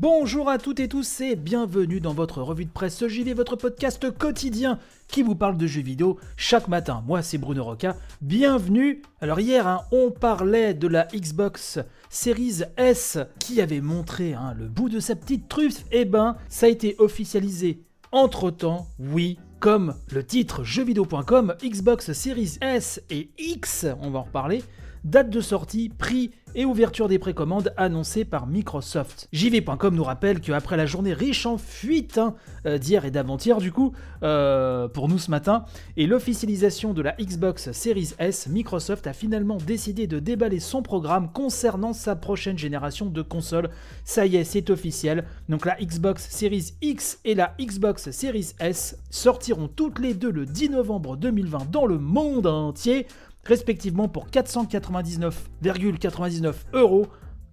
Bonjour à toutes et tous et bienvenue dans votre revue de presse JV, votre podcast quotidien qui vous parle de jeux vidéo chaque matin. Moi c'est Bruno Roca, bienvenue. Alors hier hein, on parlait de la Xbox Series S qui avait montré hein, le bout de sa petite truffe. Eh ben ça a été officialisé entre temps, oui, comme le titre jeuxvideo.com, Xbox Series S et X, on va en reparler, date de sortie, prix et ouverture des précommandes annoncées par Microsoft. JV.com nous rappelle qu'après la journée riche en fuite hein, euh, d'hier et d'avant-hier du coup, euh, pour nous ce matin, et l'officialisation de la Xbox Series S, Microsoft a finalement décidé de déballer son programme concernant sa prochaine génération de consoles. Ça y est, c'est officiel. Donc la Xbox Series X et la Xbox Series S sortiront toutes les deux le 10 novembre 2020 dans le monde entier respectivement pour 499,99 euros,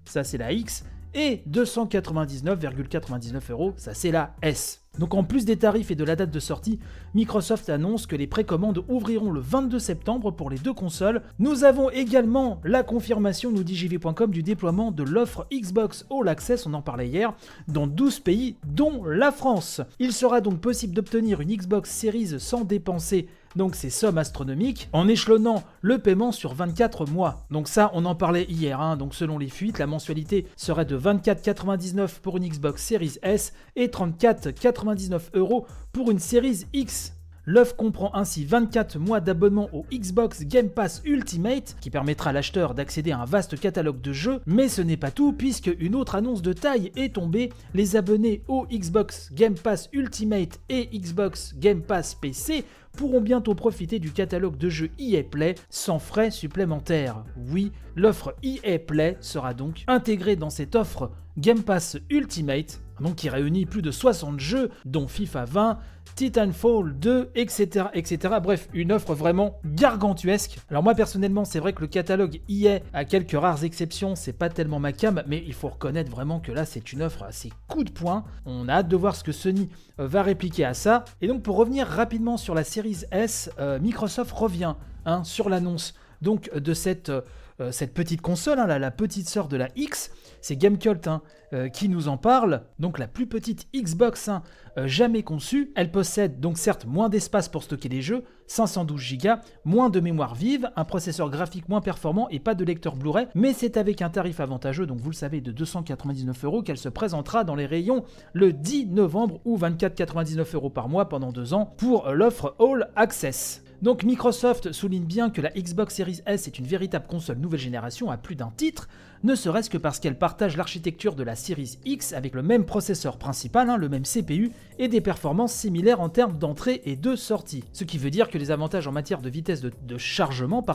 ça c'est la X, et 299,99 euros, ça c'est la S. Donc en plus des tarifs et de la date de sortie, Microsoft annonce que les précommandes ouvriront le 22 septembre pour les deux consoles. Nous avons également la confirmation, nous dit JV.com, du déploiement de l'offre Xbox All Access, on en parlait hier, dans 12 pays, dont la France. Il sera donc possible d'obtenir une Xbox Series sans dépenser donc ces sommes astronomiques, en échelonnant le paiement sur 24 mois. Donc ça, on en parlait hier, hein. donc selon les fuites, la mensualité serait de 24,99 pour une Xbox Series S et 34,99 euros pour une Series X. L'offre comprend ainsi 24 mois d'abonnement au Xbox Game Pass Ultimate, qui permettra à l'acheteur d'accéder à un vaste catalogue de jeux, mais ce n'est pas tout, puisque une autre annonce de taille est tombée, les abonnés au Xbox Game Pass Ultimate et Xbox Game Pass PC pourront bientôt profiter du catalogue de jeux EA Play sans frais supplémentaires. Oui, l'offre EA Play sera donc intégrée dans cette offre Game Pass Ultimate, donc qui réunit plus de 60 jeux, dont FIFA 20, Titanfall 2, etc., etc. Bref, une offre vraiment gargantuesque. Alors moi personnellement, c'est vrai que le catalogue EA, à quelques rares exceptions, c'est pas tellement ma cam, mais il faut reconnaître vraiment que là, c'est une offre assez coup de poing. On a hâte de voir ce que Sony euh, va répliquer à ça. Et donc pour revenir rapidement sur la Series S, euh, Microsoft revient hein, sur l'annonce donc de cette, euh, cette petite console, hein, la petite sœur de la X. C'est GameCult hein, euh, qui nous en parle. Donc la plus petite Xbox hein, euh, jamais conçue. Elle possède donc certes moins d'espace pour stocker les jeux, 512 Go, moins de mémoire vive, un processeur graphique moins performant et pas de lecteur Blu-ray. Mais c'est avec un tarif avantageux, donc vous le savez, de 299 euros qu'elle se présentera dans les rayons le 10 novembre ou 24,99 euros par mois pendant deux ans pour l'offre All Access. Donc Microsoft souligne bien que la Xbox Series S est une véritable console nouvelle génération à plus d'un titre, ne serait-ce que parce qu'elle partage l'architecture de la Series X avec le même processeur principal, hein, le même CPU, et des performances similaires en termes d'entrée et de sortie. Ce qui veut dire que les avantages en matière de vitesse de, chargement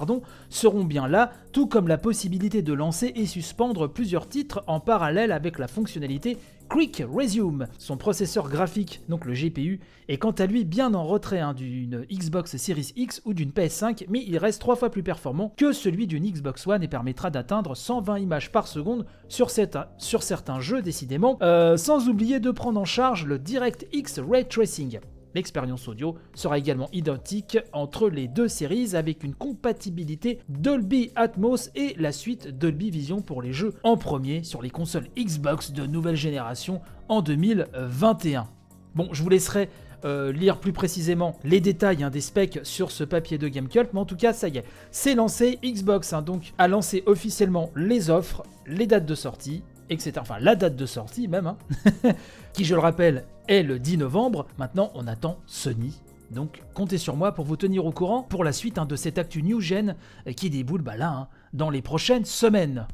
seront bien là, tout comme la possibilité de lancer et suspendre plusieurs titres en parallèle avec la fonctionnalité Quick Resume. Son processeur graphique, donc le GPU, est quant à lui bien en retrait hein, d'une Xbox Series X ou d'une PS5, mais il reste trois fois plus performant que celui d'une Xbox One et permettra d'atteindre 120 images par seconde sur, certains jeux décidément, euh, sans oublier de prendre en charge le DirectX Ray Tracing. L'expérience audio sera également identique entre les deux séries avec une compatibilité Dolby Atmos et la suite Dolby Vision pour les jeux en premier sur les consoles Xbox de nouvelle génération en 2021. Bon, je vous laisserai euh, lire plus précisément les détails hein, des specs sur ce papier de Gamecult, mais en tout cas, ça y est, c'est lancé. Xbox hein, donc a lancé officiellement les offres, les dates de sortie, etc. Enfin, la date de sortie même, hein, qui, je le rappelle, est le 10 novembre. Maintenant, on attend Sony. Donc, comptez sur moi pour vous tenir au courant pour la suite hein, de cette actu new gen qui déboule bah, là, hein, dans les prochaines semaines.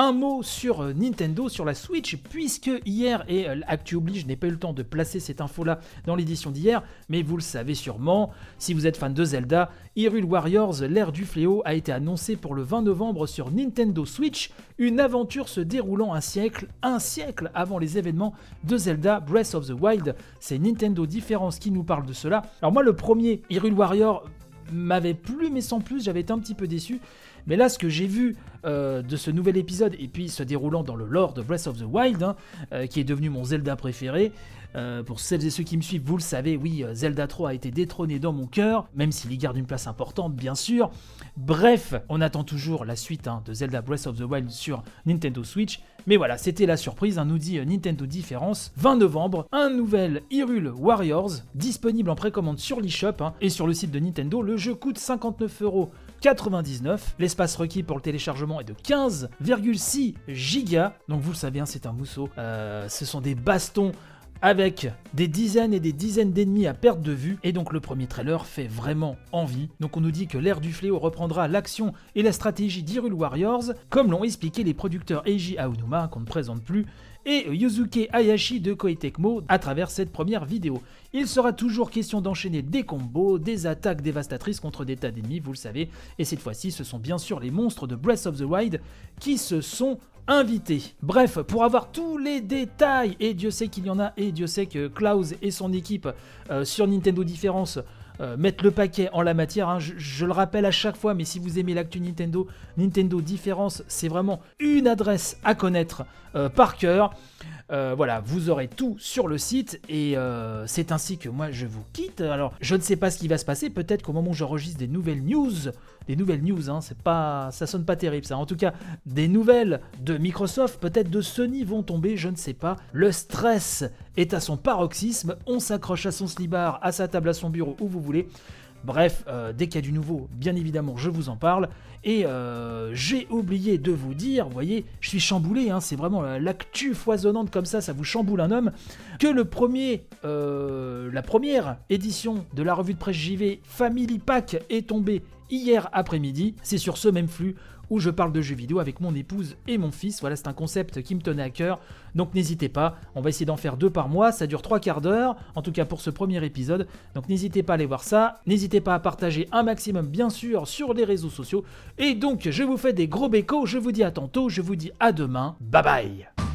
Un mot sur euh, Nintendo, sur la Switch, puisque hier, et euh, Actu oblige, je n'ai pas eu le temps de placer cette info-là dans l'édition d'hier, mais vous le savez sûrement, si vous êtes fan de Zelda, Hyrule Warriors, l'ère du fléau, a été annoncé pour le 20 novembre sur Nintendo Switch, une aventure se déroulant un siècle, un siècle avant les événements de Zelda Breath of the Wild. C'est Nintendo Différence qui nous parle de cela. Alors moi, le premier, Hyrule Warrior, m'avait plu, mais sans plus, j'avais été un petit peu déçu. Mais là, ce que j'ai vu euh, de ce nouvel épisode, et puis se déroulant dans le lore de Breath of the Wild, hein, euh, qui est devenu mon Zelda préféré. Euh, pour celles et ceux qui me suivent, vous le savez, oui, Zelda 3 a été détrôné dans mon cœur, même s'il y garde une place importante, bien sûr. Bref, on attend toujours la suite hein, de Zelda Breath of the Wild sur Nintendo Switch. Mais voilà, c'était la surprise, hein, nous dit Nintendo Différence. 20 novembre, un nouvel Hyrule Warriors, disponible en précommande sur l'eShop et sur le site de Nintendo. Le jeu coûte 59,99€. L'espace requis pour le téléchargement est de 15,6 gigas. Donc vous le savez, c'est un mousseau. Euh, ce sont des bastons avec des dizaines et des dizaines d'ennemis à perte de vue, et donc le premier trailer fait vraiment envie. Donc on nous dit que l'ère du fléau reprendra l'action et la stratégie d'Hyrule Warriors, comme l'ont expliqué les producteurs Eiji Aonuma, qu'on ne présente plus, et Yuzuke Hayashi de Koei Tecmo à travers cette première vidéo. Il sera toujours question d'enchaîner des combos, des attaques dévastatrices contre des tas d'ennemis, vous le savez, et cette fois-ci ce sont bien sûr les monstres de Breath of the Wild qui se sont invités. Bref, pour avoir tous les détails, et Dieu sait qu'il y en a, et Dieu sait que Klaus et son équipe euh, sur Nintendo Différence euh, mettre le paquet en la matière. Hein. Je, le rappelle à chaque fois, mais si vous aimez l'actu Nintendo, Nintendo Différence, c'est vraiment une adresse à connaître euh, par cœur. Euh, voilà, vous aurez tout sur le site et c'est ainsi que moi je vous quitte. Alors, je ne sais pas ce qui va se passer. Peut-être qu'au moment où j'enregistre des nouvelles news, des nouvelles news, hein, c'est pas, ça sonne pas terrible ça. En tout cas, des nouvelles de Microsoft, peut-être de Sony vont tomber, je ne sais pas. Le stress est à son paroxysme. On s'accroche à son slibard, à sa table, à son bureau, où vous voulez. Bref, dès qu'il y a du nouveau, bien évidemment, je vous en parle. Et euh, j'ai oublié de vous dire, vous voyez, je suis chamboulé, hein, c'est vraiment l'actu foisonnante comme ça, ça vous chamboule un homme, que le premier, euh, la première édition de la revue de presse JV Family Pack est tombée hier après-midi. C'est sur ce même flux où je parle de jeux vidéo avec mon épouse et mon fils. Voilà, c'est un concept qui me tenait à cœur. Donc n'hésitez pas, on va essayer d'en faire deux par mois. Ça dure trois quarts d'heure, en tout cas pour ce premier épisode. Donc n'hésitez pas à aller voir ça. N'hésitez pas à partager un maximum, bien sûr, sur les réseaux sociaux. Et donc, je vous fais des gros bécos. Je vous dis à tantôt. Je vous dis à demain. Bye bye